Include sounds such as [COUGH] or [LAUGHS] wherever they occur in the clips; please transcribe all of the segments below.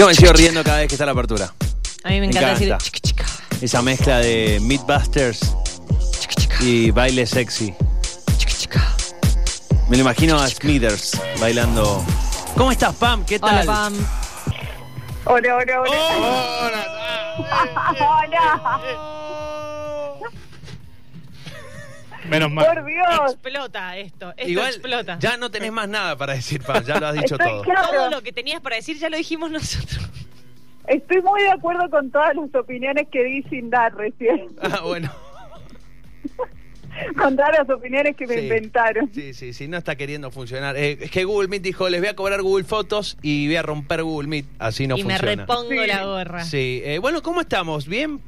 Yo me sigo riendo cada vez que está la apertura. A mí me encanta decir chica, chica, Esa mezcla de Meatbusters chica, chica, y baile sexy. chica, chica. Me lo imagino a Smithers bailando. ¿Cómo estás, Pam? ¿Qué tal? Hola, Pam. Hola, hola, hola. Hola. [LAUGHS] Menos mal. Por Dios. Explota esto, esto Igual explota. ya no tenés más nada para decir, Pam. Ya lo has dicho Estoy todo. claro. Todo lo que tenías para decir ya lo dijimos nosotros. Estoy muy de acuerdo con todas las opiniones que di sin dar recién. [LAUGHS] Ah, bueno. [LAUGHS] con todas las opiniones que me Sí. inventaron. Sí, sí, sí, no está queriendo funcionar. Eh, es que Google Meet dijo, les voy a cobrar Google Fotos y voy a romper Google Meet. Así no y me funciona. repongo Sí. la gorra. Sí, eh, bueno, ¿cómo estamos? ¿Bien?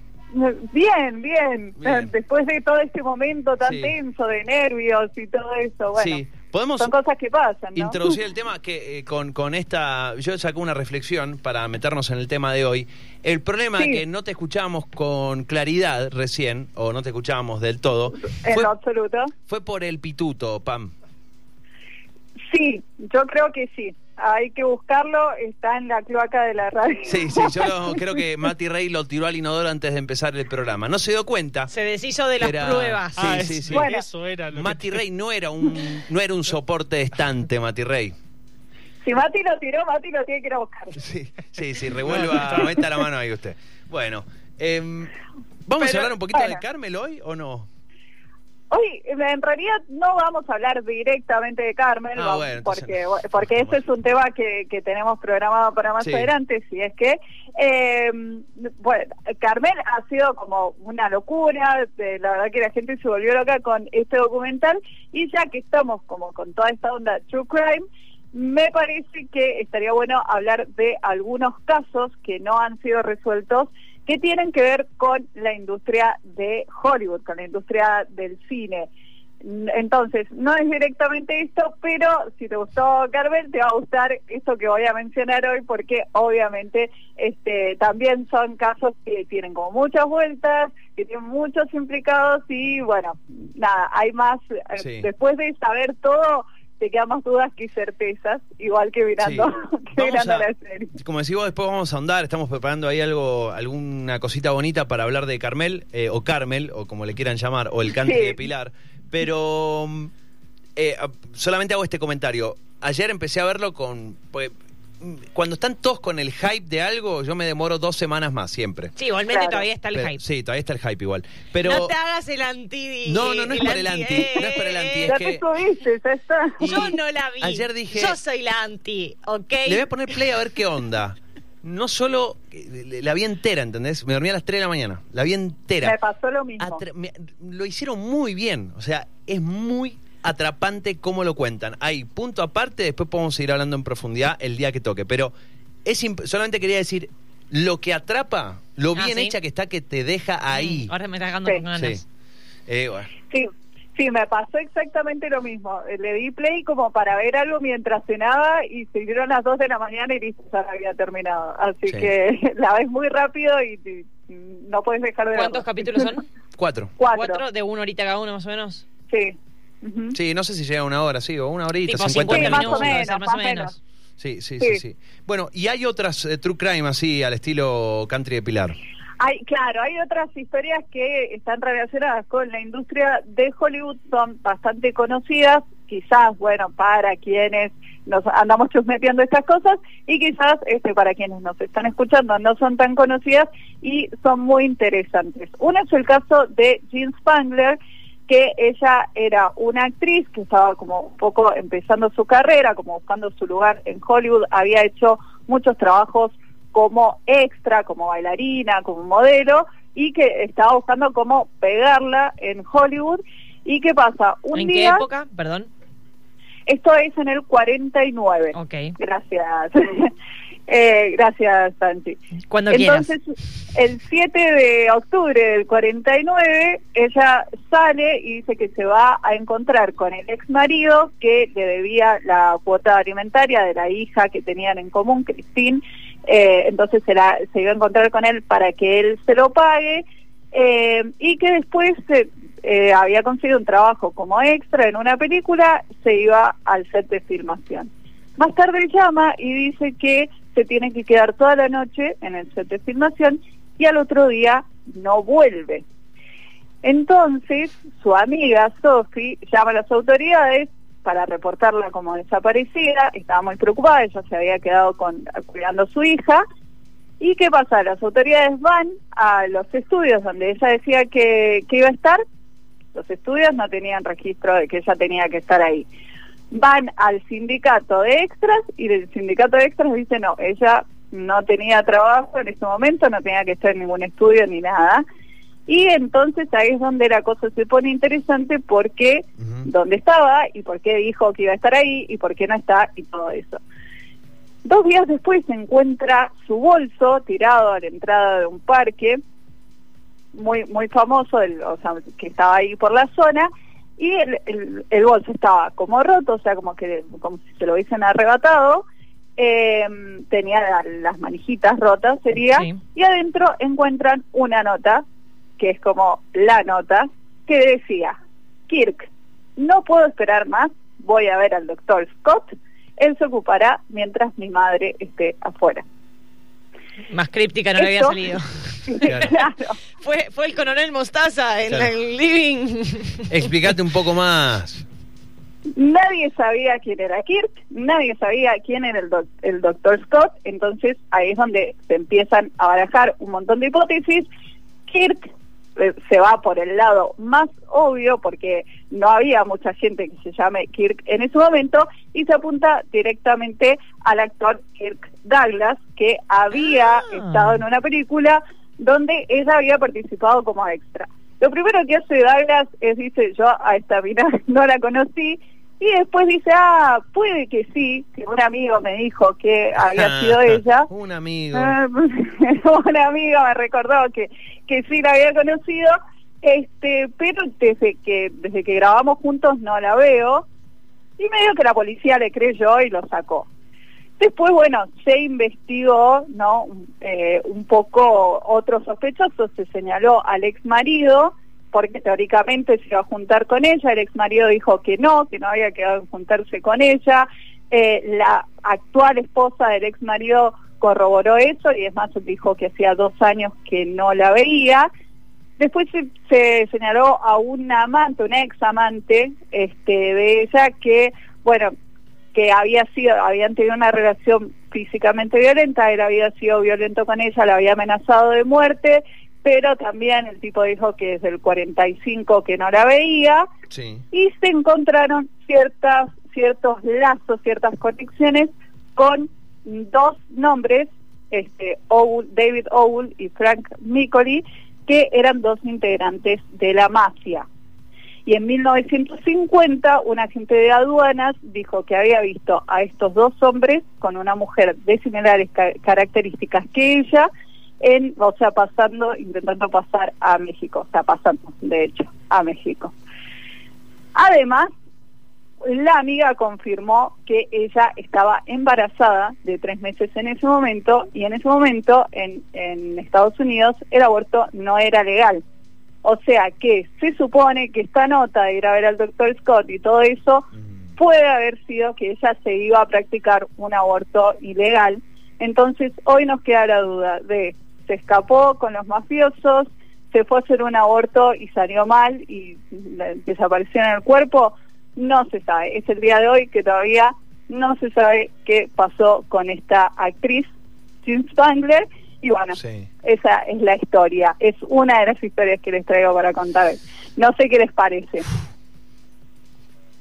Bien, bien, Bien. Después de todo este momento tan Sí. tenso de nervios y todo eso, bueno, sí. Podemos son cosas que pasan, ¿no? introducir el [LAUGHS] tema que eh, con, con esta... Yo saco una reflexión para meternos en el tema de hoy. El problema Sí. que no te escuchábamos con claridad recién, o no te escuchábamos del todo, En fue, absoluto. fue por el pituto, Pam. Sí, yo creo que sí. Hay que buscarlo, está en la cloaca de la radio. Sí, sí, yo lo- creo que Mati Rey lo tiró al inodoro antes de empezar el programa. No se dio cuenta. Se deshizo de las Era- pruebas. Sí, Ah, sí, es- sí. Bueno. Eso era lo Mati que... Rey no era un no era un soporte estante, Mati Rey. Si Mati lo tiró, Mati lo tiene que ir a buscar. Sí, sí, sí, revuelva, meta la mano ahí usted. Bueno, em, ¿vamos a Pero, hablar un poquito de bueno. Carmel hoy o no? Hoy, en realidad, no vamos a hablar directamente de Carmen, Ah, bueno, porque, porque ese es un tema que, que tenemos programado para más Sí. adelante, si es que, eh, bueno, Carmen ha sido como una locura, de- la verdad que la gente se volvió loca con este documental, y ya que estamos como con toda esta onda True Crime, me parece que estaría bueno hablar de algunos casos que no han sido resueltos que tienen que ver con la industria de Hollywood, con la industria del cine. Entonces, no es directamente esto, pero si te gustó Carmen, te va a gustar esto que voy a mencionar hoy, porque obviamente este también son casos que tienen como muchas vueltas, que tienen muchos implicados y bueno, nada, hay más, eh, Sí. después de saber todo, te quedan más dudas que certezas, igual que mirando, [LAUGHS] que Vamos mirando a- la serie. como decís vos, después vamos a ahondar, estamos preparando ahí algo, alguna cosita bonita para hablar de Carmel, eh, o Carmel, o como le quieran llamar, o el country Sí. de Pilar. Pero eh, solamente hago este comentario. Ayer empecé a verlo con... pues, cuando están todos con el hype de algo, yo me demoro dos semanas más siempre. Sí, igualmente Claro. todavía está el Pero- hype. Sí, todavía está el hype igual. Pero No te hagas el anti. No, no, no es por el anti, no es por el anti, es Ya que- te subiste, ya está. Yo no la vi. ayer dije- Yo soy la anti, ¿ok? le voy a poner play a ver qué onda. No solo eh, la vi entera, ¿entendés? Me dormí a las 3 de la mañana. La vi entera. Me pasó lo mismo. Me- lo hicieron muy bien. O sea, es muy atrapante cómo lo cuentan. Hay punto aparte, después podemos seguir hablando en profundidad el día que toque. Pero es solamente quería decir, lo que atrapa, lo Ah, bien ¿sí? hecha que está que te deja ahí. Ahora me está cagando Sí. con ganas. Sí. Eh, bueno. Sí, sí, me pasó exactamente lo mismo. Eh, Le di play como para ver algo mientras cenaba y se dieron las 2 de la mañana y listo, ya había terminado. Así Sí. que [LAUGHS] la ves muy rápido y, y no puedes dejar de ¿Cuántos verlo. capítulos son? [LAUGHS] Cuatro. Cuatro. ¿Cuatro? ¿De una horita cada uno más o menos? Sí. Ujú. Sí, no sé si llega a una hora, sí, o una horita, Tipo 50 Sí, más minutos. o menos, ser más o menos. Sí, sí, sí, Sí. sí. Bueno, y hay otras eh, true crime así al estilo country de Pilar. Hay, claro, hay otras historias que están relacionadas con la industria de Hollywood, son bastante conocidas, quizás, bueno, para quienes nos andamos chusmeteando estas cosas y quizás este para quienes nos están escuchando no son tan conocidas y son muy interesantes. Uno es el caso de Jean Spangler, que ella era una actriz que estaba como un poco empezando su carrera, como buscando su lugar en Hollywood, había hecho muchos trabajos como extra, como bailarina, como modelo, y que estaba buscando cómo pegarla en Hollywood. ¿Y qué pasa? Un ¿En qué día, época? Perdón. esto es en el 49. Ok. Gracias. Eh, gracias, Santi. Cuando quieras. Entonces, el 7 de octubre del 49, ella sale y dice que se va a encontrar con el ex marido que le debía la cuota alimentaria de la hija que tenían en común, Christine. Eh, entonces se, la- se iba a encontrar con él para que él se lo pague eh, y que después eh, eh, había conseguido un trabajo como extra en una película, se iba al set de filmación. Más tarde llama y dice que se tiene que quedar toda la noche en el set de filmación y al otro día no vuelve. Entonces, su amiga Sophie llama a las autoridades para reportarla como desaparecida, estaba muy preocupada, ella se había quedado con, cuidando a su hija. ¿Y qué pasa? Las autoridades van a los estudios donde ella decía que, que iba a estar, los estudios no tenían registro de que ella tenía que estar ahí. Van al sindicato de extras y el sindicato de extras dice no, ella no tenía trabajo en ese momento, no tenía que estar en ningún estudio ni nada. Y entonces ahí es donde la cosa se pone interesante porque dónde estaba y por qué dijo que iba a estar ahí y por qué no está y todo eso. Dos días después se encuentra su bolso tirado a la entrada de un parque muy muy famoso, el- o sea, que estaba ahí por la zona y el, el, el bolso estaba como roto, o sea, como que como si se lo hubiesen arrebatado. eh, tenía la- las manijitas rotas, sería, Sí. y adentro encuentran una nota, que es como la nota, que decía, Kirk, no puedo esperar más, voy a ver al doctor Scott, él se ocupará mientras mi madre esté afuera. Más críptica no le había salido. Claro. [LAUGHS] claro. Fue, fue el coronel Mostaza en Claro. el living. Explícate un poco más. Nadie sabía quién era Kirk, nadie sabía quién era el, doc- el doctor Scott, entonces ahí es donde se empiezan a barajar un montón de hipótesis. Kirk se va por el lado más obvio porque no había mucha gente que se llame Kirk en ese momento y se apunta directamente al actor Kirk Douglas que había Ah. estado en una película donde ella había participado como extra. Lo primero que hace Douglas es dice yo a esta mina [LAUGHS] no la conocí y después dice ah puede que sí que un amigo me dijo que había sido ella Un amigo. Ah, [LAUGHS] una amiga me recordó que, que sí la había conocido, este, pero desde que, desde que grabamos juntos no la veo, y medio que la policía le creyó y lo sacó. Después, bueno, se investigó, ¿no? Eh, un poco otros sospechosos, se señaló al ex marido, porque teóricamente se iba a juntar con ella, el ex marido dijo que no, que no había quedado en juntarse con ella, eh, la actual esposa del ex marido corroboró eso y es más dijo que hacía dos años que no la veía. Después se, se señaló a un amante, un ex amante este, de ella que, bueno, que había sido, habían tenido una relación físicamente violenta, él había sido violento con ella, la había amenazado de muerte, pero también el tipo dijo que desde el 45 que no la veía, Sí. y se encontraron ciertas ciertos lazos, ciertas conexiones con dos nombres, este Owl- David Owl y Frank Micoli, que eran dos integrantes de la mafia. Y en 1950 un agente de aduanas dijo que había visto a estos dos hombres con una mujer de similares ca- características que ella, en, o sea, pasando, intentando pasar a México, o sea, pasando, de hecho, a México. Además, la amiga confirmó que ella estaba embarazada de tres meses en ese momento y en ese momento en, en Estados Unidos el aborto no era legal. O sea que se supone que esta nota de ir a ver al doctor Scott y todo eso Mm. puede haber sido que ella se iba a practicar un aborto ilegal. Entonces hoy nos queda la duda de se escapó con los mafiosos, se fue a hacer un aborto y salió mal y desapareció en el cuerpo. No se sabe. Es el día de hoy que todavía no se sabe qué pasó con esta actriz, Jim Spangler. Y bueno, Sí. esa es la historia. Es una de las historias que les traigo para contar. hoy. No sé qué les parece.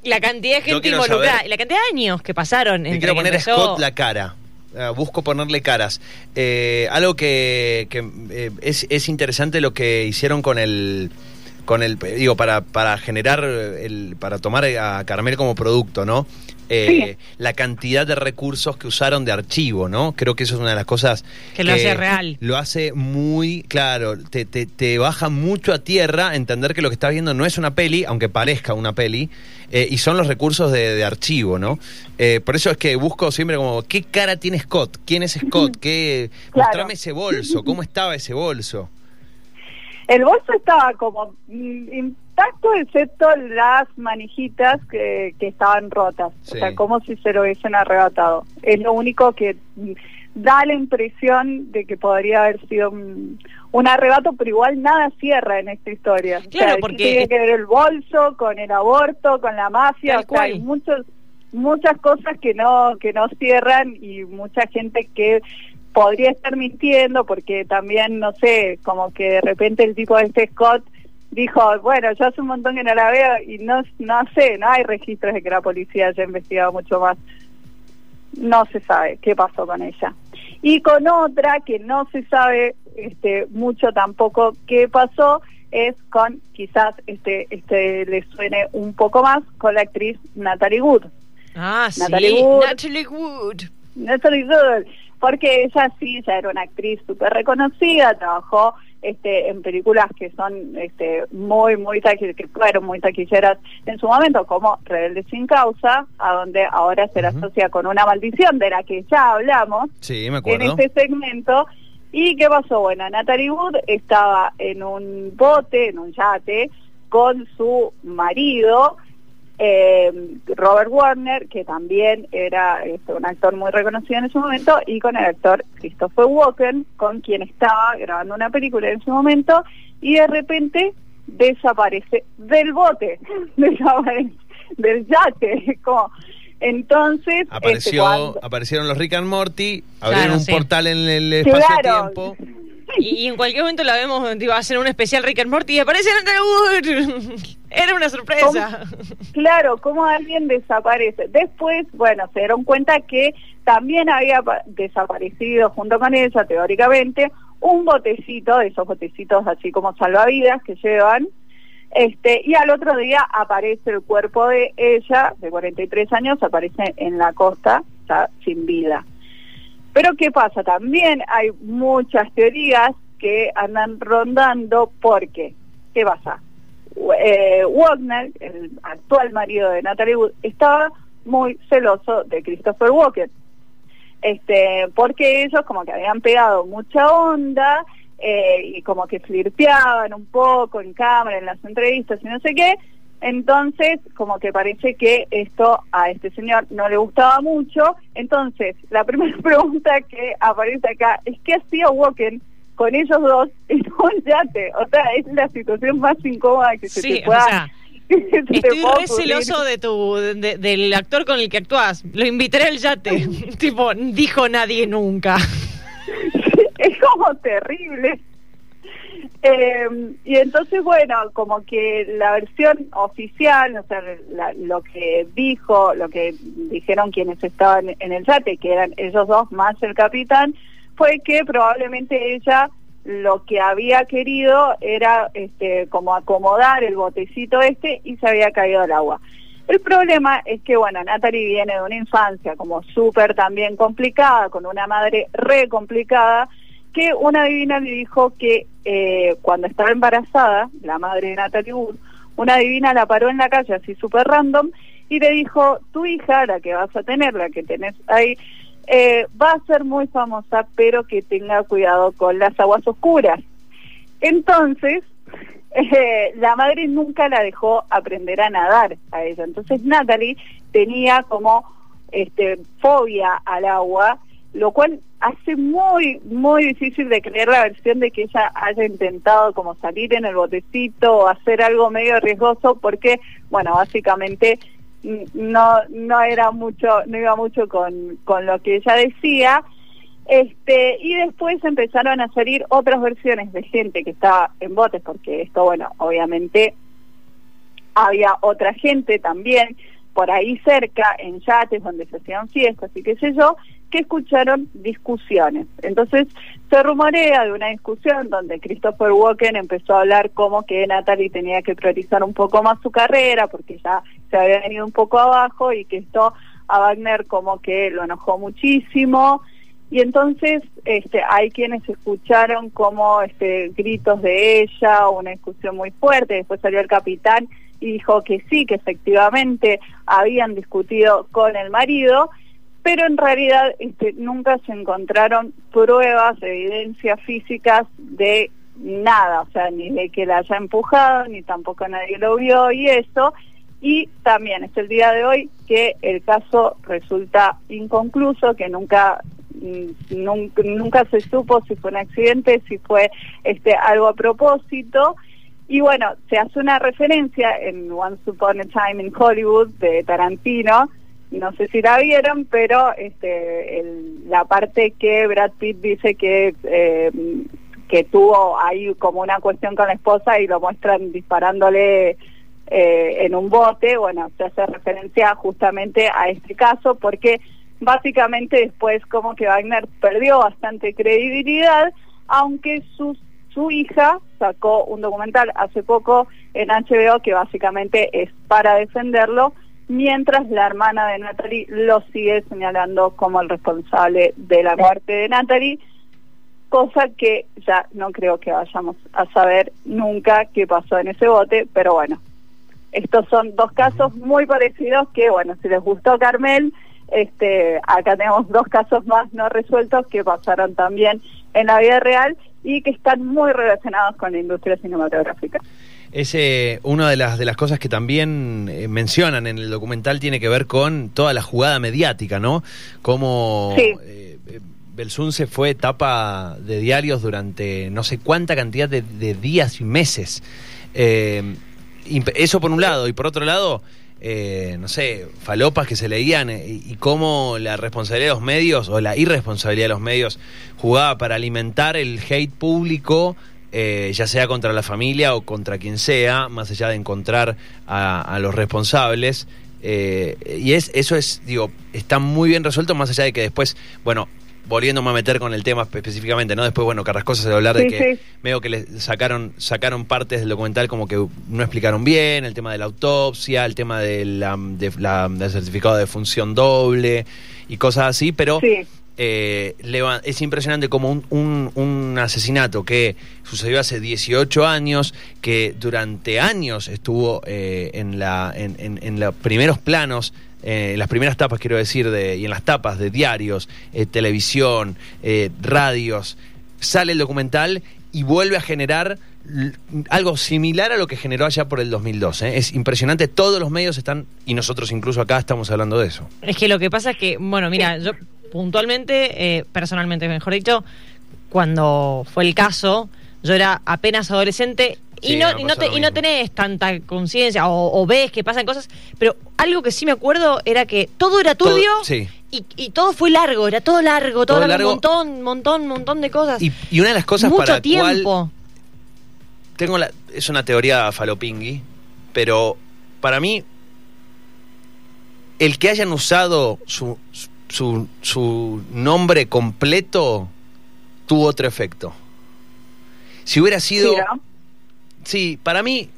La cantidad de gente involucrada, la cantidad de años que pasaron. Le entre quiero poner empezó- Scott la cara. Eh, busco ponerle caras. Eh, algo que, que, eh, es, es interesante lo que hicieron con el con el digo para para generar el para tomar a Carmel como producto, ¿no? Eh, La cantidad de recursos que usaron de archivo, ¿no? Creo que eso es una de las cosas Que lo hace real. Lo hace muy claro, te, te, te baja mucho a tierra entender que lo que estás viendo no es una peli, aunque parezca una peli, eh, y son los recursos de, de archivo, ¿no? Eh, por eso es que busco siempre como, ¿qué cara tiene Scott? ¿Quién es Scott? ¿Qué, Claro. Mostrame ese bolso, ¿cómo estaba ese bolso? El bolso estaba como mm, intacto excepto las manijitas que, que estaban rotas, Sí. o sea, como si se lo hubiesen arrebatado. Es lo único que da la impresión de que podría haber sido un, un arrebato, pero igual nada cierra en esta historia. O Claro, sea, ¿qué porque- tiene que ver el bolso con el aborto, con la mafia, o sea, hay muchos muchas cosas que no que no cierran y mucha gente que podría estar mintiendo porque también no sé como que de repente el tipo de este Scott dijo bueno yo hace un montón que no la veo y no no sé no hay registros de que la policía haya investigado mucho más no se sabe qué pasó con ella y con otra que no se sabe este mucho tampoco qué pasó es con quizás este este le suene un poco más con la actriz Natalie Wood Ah, sí. Natalie Wood. Natalie Wood. Natalie Wood, porque ella sí ya era una actriz súper reconocida, trabajó este, en películas que son este, muy, muy taqui- que fueron muy taquilleras en su momento, como Rebelde sin causa, a donde ahora se la asocia con una maldición de la que ya hablamos Sí, me en este segmento. ¿Y qué pasó? Bueno, Natalie Wood estaba en un bote, en un yate, con su marido, eh, Robert Warner, que también era este, un actor muy reconocido en ese momento, y con el actor Christopher Walken, con quien estaba grabando una película en ese momento, y de repente desaparece del bote, [LAUGHS] desaparece del yate, [LAUGHS] como... Entonces, este, Apareció, cuando- aparecieron los Rick and Morty, abrieron Claro, un sí. portal en el Claro. Y, en cualquier momento la vemos, digo, hacer un especial Rick and Morty y aparece. [LAUGHS] Era una sorpresa. Claro, como alguien desaparece. Después, bueno, se dieron cuenta que también había pa- desaparecido junto con ella, teóricamente, un botecito, de esos botecitos así como salvavidas que llevan, este, y al otro día aparece el cuerpo de ella, de 43 años, aparece en la costa, sin vida. Pero ¿qué pasa? También hay muchas teorías que andan rondando porque, ¿qué pasa? eh, Wagner, el actual marido de Natalie Wood, estaba muy celoso de Christopher Walken. Este, porque ellos como que habían pegado mucha onda eh, y como que flirteaban un poco en cámara, en las entrevistas y no sé qué. Entonces, como que parece que esto a este señor no le gustaba mucho. Entonces, la [LAUGHS] primera pregunta que aparece acá es ¿qué hacía Walken con ellos dos en un yate? O sea, es la situación más incómoda que se Sí, te pueda... o sea, [LAUGHS] se Estoy re celoso de tu, de- del actor con el que actúas. Lo invitaré al yate. [LAUGHS] tipo, dijo nadie nunca. es como terrible. [LAUGHS] Eh, y entonces, bueno, como que la versión oficial, o sea, lo que dijo, lo que dijeron quienes estaban en el yate, que eran ellos dos más el capitán, fue que probablemente ella lo que había querido era este como acomodar el botecito este y se había caído al agua. El problema es que, bueno, Natalie viene de una infancia como súper también complicada, con una madre re complicada, que una divina le dijo que eh, cuando estaba embarazada, la madre de Natalie Wood, una divina la paró en la calle así súper random y le dijo, tu hija, la que vas a tener, la que tenés ahí, eh, va a ser muy famosa, pero que tenga cuidado con las aguas oscuras. Entonces, [LAUGHS] eh, la madre nunca la dejó aprender a nadar a ella. Entonces Natalie tenía como este fobia al agua, lo cual hace muy, muy difícil de creer la versión de que ella haya intentado como salir en el botecito o hacer algo medio riesgoso porque, bueno, básicamente no no era mucho no iba mucho con, con lo que ella decía. Este y después empezaron a salir otras versiones de gente que estaba en botes porque esto bueno obviamente había otra gente también por ahí cerca en yates donde se hacían fiestas y qué sé yo que escucharon discusiones. Entonces se rumorea de una discusión donde Christopher Walken empezó a hablar como que Natalie tenía que priorizar un poco más su carrera porque ya se había venido un poco abajo y que esto a Wagner como que lo enojó muchísimo. Y entonces este hay quienes escucharon como este gritos de ella una discusión muy fuerte. Después salió el capitán y dijo que sí que efectivamente habían discutido con el marido pero en realidad este, nunca se encontraron pruebas, evidencias físicas de nada, o sea, ni de que la haya empujado, ni tampoco nadie lo vio y eso. Y también es el día de hoy que el caso resulta inconcluso, que nunca mm, nunca, se supo si fue un accidente, si fue este algo a propósito. Y bueno, se hace una referencia en Once Upon a Time in Hollywood de Tarantino, no sé si la vieron, pero este, la parte que Brad Pitt dice que eh, que tuvo ahí como una cuestión con la esposa y lo muestran disparándole eh, en un bote, bueno, se hace referencia justamente a este caso porque básicamente después como que Wagner perdió bastante credibilidad, aunque su hija sacó un documental hace poco en HBO que básicamente es para defenderlo mientras la hermana de Natalie lo sigue señalando como el responsable de la muerte de Natalie, cosa que ya no creo que vayamos a saber nunca qué pasó en ese bote, pero bueno, estos son dos casos muy parecidos que, bueno, si les gustó Carmel, este, acá tenemos dos casos más no resueltos que pasaron también en la vida real y que están muy relacionados con la industria cinematográfica. Es una de las, de las cosas que también eh, mencionan en el documental tiene que ver con toda la jugada mediática, ¿no? Cómo eh, Belsunce fue tapa de diarios durante no sé cuánta cantidad de, días y meses. Eh, eso por un lado, y por otro lado, no sé, falopas que se leían y cómo la responsabilidad de los medios o la irresponsabilidad de los medios jugaba para alimentar el hate público eh, ya sea contra la familia o contra quien sea, más allá de encontrar a, los responsables. Eh, y es eso es, digo, está muy bien resuelto, más allá de que después, bueno, volviéndome a meter con el tema específicamente, ¿no? Después, bueno, Carrascosa se va a hablar de que veo que le sacaron, sacaron partes del documental como que no explicaron bien, el tema de la autopsia, el tema de la, del certificado de función doble y cosas así, pero eh, es impresionante como un, asesinato que sucedió hace 18 años, que durante años estuvo eh, en, la, en, los primeros planos, en las primeras tapas, quiero decir, de, y en las tapas de diarios, eh, televisión, radios, sale el documental y vuelve a generar algo similar a lo que generó allá por el 2002. Es impresionante, todos los medios están, y nosotros incluso acá estamos hablando de eso. Es que lo que pasa es que, bueno, mira, yo puntualmente, eh, personalmente, mejor dicho, cuando fue el caso, yo era apenas adolescente y, no, y, no y no tenés tanta conciencia o, ves que pasan cosas, pero algo que sí me acuerdo era que todo era turbio y, y, todo fue largo, era todo largo, todo, largo, un montón, montón, montón de cosas. Y, una de las cosas Mucho para tiempo. tengo la, es una teoría falopingui, pero para mí el que hayan usado su su, su nombre completo tuvo otro efecto. Si hubiera sido... Sí, para mí...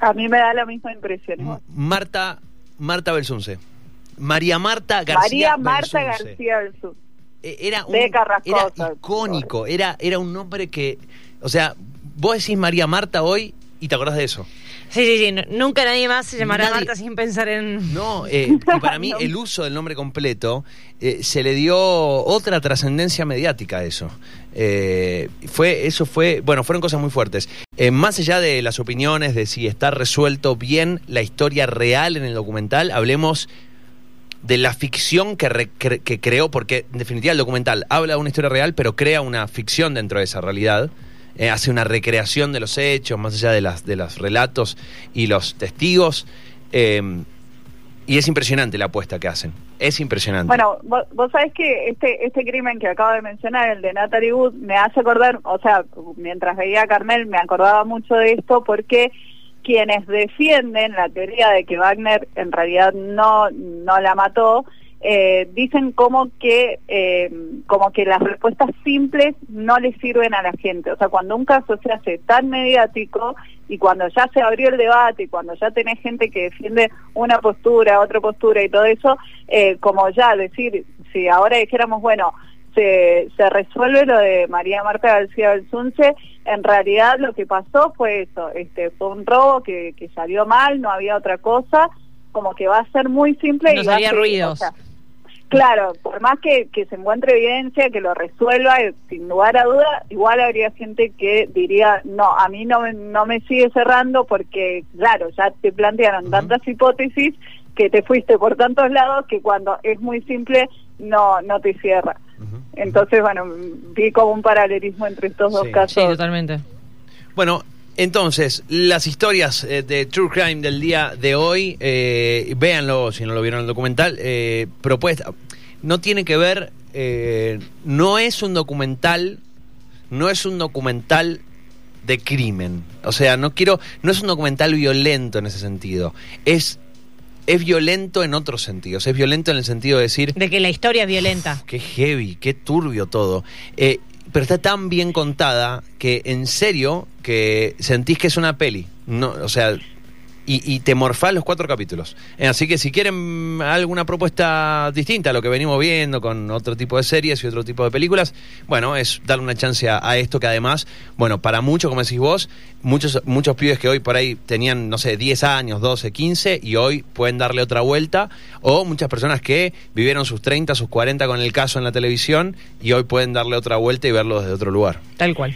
A mí me da la misma impresión. Marta, Marta Belsunce. María Marta García María Marta García Belsunce. E, era, un, era icónico, era, era un nombre que... O sea, vos decís María Marta hoy y te acordás de eso. Sí, sí, sí. Nunca nadie más se llamará Marta sin pensar en. No, [LAUGHS] eh, y para mí el uso del nombre completo eh, se le dio otra trascendencia mediática a eso. Eh, fue, eso fue, bueno, fueron cosas muy fuertes. más allá de las opiniones de si está resuelto bien la historia real en el documental, hablemos de la ficción que, que creó, porque en definitiva el documental habla de una historia real, pero crea una ficción dentro de esa realidad. Eh, hace una recreación de los hechos, más allá de, las, de los relatos y los testigos. Eh, y es impresionante la apuesta que hacen. Es impresionante. Bueno, vos, vos, sabés que este este crimen que acabo de mencionar, el de Natalie Wood, me hace acordar, o sea, mientras veía a Carmel me acordaba mucho de esto porque quienes defienden la teoría de que Wagner en realidad no, no la mató, eh, dicen como que eh, como que las respuestas simples no le sirven a la gente. O sea, cuando un caso se hace tan mediático y cuando ya se abrió el debate y cuando ya tenés gente que defiende una postura, otra postura y todo eso, eh, como ya decir, si ahora dijéramos, bueno, se, se resuelve lo de María Marta García Belsunce, en realidad lo que pasó fue eso, este fue un robo que, que salió mal, no había otra cosa, como que va a ser muy simple y va a ruidos. Claro, por más que, que se encuentre evidencia, que lo resuelva, eh, sin lugar a duda, igual habría gente que diría, no, a mí no me, no me sigue cerrando porque, claro, ya te plantearon tantas hipótesis que te fuiste por tantos lados que cuando es muy simple no, no te cierra. Entonces, bueno, vi como un paralelismo entre estos dos casos. Sí, totalmente. Bueno, entonces, las historias eh, de True Crime del día de hoy, eh, véanlo si no lo vieron en el documental, eh, propuesta, no tiene que ver, eh, no es un documental, no es un documental de crimen, o sea, no quiero, no es un documental violento en ese sentido, es es violento en otros sentidos. Es violento en el sentido de decir. De que la historia es violenta. Qué heavy, qué turbio todo. Eh, pero está tan bien contada que en serio que sentís que es una peli. No, o sea, y, te morfás los cuatro capítulos. Eh, así que si quieren alguna propuesta distinta a lo que venimos viendo con otro tipo de series y otro tipo de películas, bueno, es darle una chance a, esto que además, bueno, para muchos, como decís vos, muchos, muchos pibes que hoy por ahí tenían, no sé, 10 años, 12, 15 y hoy pueden darle otra vuelta, o muchas personas que vivieron sus 30, sus 40 con el caso en la televisión y hoy pueden darle otra vuelta y verlo desde otro lugar. Tal cual.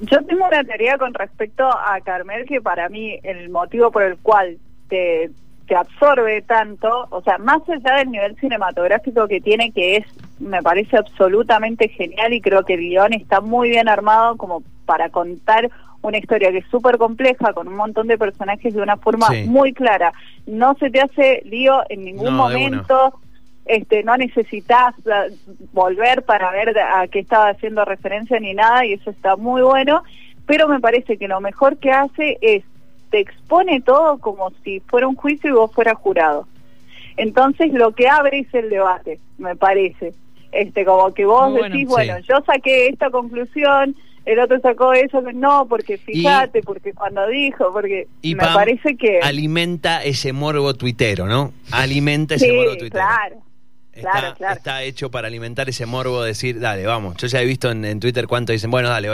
Yo tengo una teoría con respecto a Carmel que para mí el motivo por el cual te, te absorbe tanto, o sea, más allá del nivel cinematográfico que tiene, que es, me parece absolutamente genial y creo que el guion está muy bien armado como para contar una historia que es súper compleja, con un montón de personajes de una forma muy clara. No se te hace lío en ningún momento este, no necesitas eh, volver para ver a qué estaba haciendo referencia ni nada y eso está muy bueno, pero me parece que lo mejor que hace es te expone todo como si fuera un juicio y vos fueras jurado. Entonces lo que abre es el debate, me parece. Este, como que vos decís, bueno, yo saqué esta conclusión, el otro sacó eso, no, porque fíjate, porque cuando dijo, porque me parece que... Alimenta ese morbo tuitero, ¿no? Alimenta ese morbo tuitero. claro. Está, hecho para alimentar ese morbo de decir, dale, vamos. Yo ya he visto en, Twitter cuánto dicen, bueno, dale,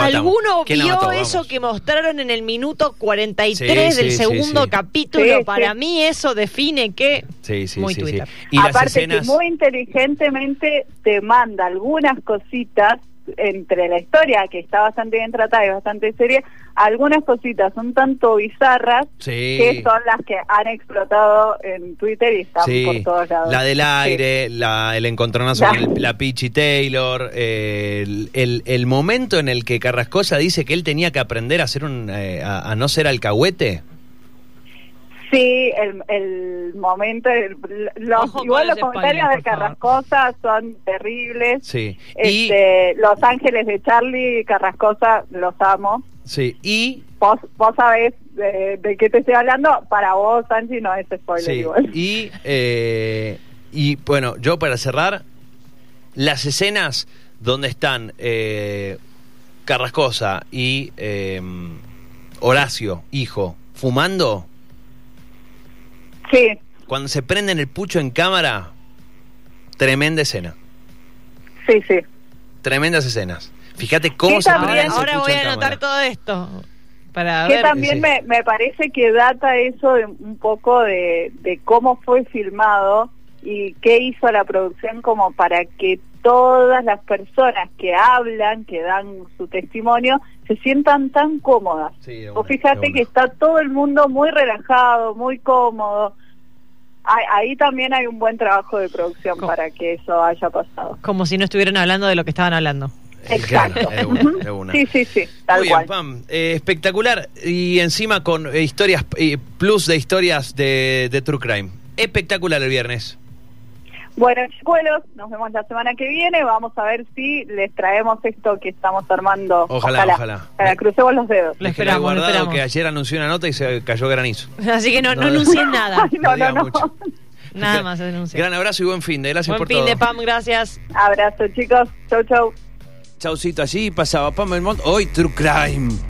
¿Alguno vio eso que mostraron en el minuto 43 del segundo capítulo? para mí eso define que... Sí, sí, muy sí, Twitter. Y Aparte que muy inteligentemente te manda algunas cositas entre la historia, que está bastante bien tratada y bastante seria, algunas cositas son tanto bizarras que son las que han explotado en Twitter y están por todos lados. La del aire, la, el encontronazo con la Peachy Taylor, el, el, momento en el que Carrascosa dice que él tenía que aprender a, hacer un, eh, a no ser alcahuete. Sí, el, el momento, los, igual los comentarios de Carrascosa son terribles. Sí. Este, Los Ángeles de Charlie Carrascosa los amo. Sí, y... Vos, vos sabés de, de, qué te estoy hablando, para vos, Angie, no es spoiler igual. Y, eh, y bueno, yo para cerrar, las escenas donde están eh, Carrascosa y eh, Horacio, hijo, fumando Sí. Cuando se prenden el pucho en cámara, tremenda escena. Sí, sí. Tremendas escenas. Fíjate cómo se prende Ahora voy a anotar todo esto. Para que también me, me, parece que data eso de un poco de, de cómo fue filmado y qué hizo la producción como para que todas las personas que hablan, que dan su testimonio, se sientan tan cómodas. o fíjate que está todo el mundo muy relajado, muy cómodo. Ahí, también hay un buen trabajo de producción para que eso haya pasado. Como si no estuvieran hablando de lo que estaban hablando. Exacto. Sí, sí, sí, tal Muy cual. Pam. Eh, espectacular. Y encima con eh, historias, eh, plus de historias de, de True Crime. Espectacular el viernes. Bueno, chicuelos, nos vemos la semana que viene. Vamos a ver si les traemos esto que estamos armando. Ojalá, ojalá. crucemos los dedos. Les esperamos, guardado que ayer anunció una nota y se cayó granizo. [LAUGHS] Así que no, no, anuncien nada. [LAUGHS] no, no, no, [LAUGHS] Nada más anunciar. Gran abrazo y buen fin de. Gracias por todo. Buen fin de Pam, gracias. Abrazo, chicos. Chau, chau. Chaucito, allí pasaba Pam Belmont. Hoy True Crime.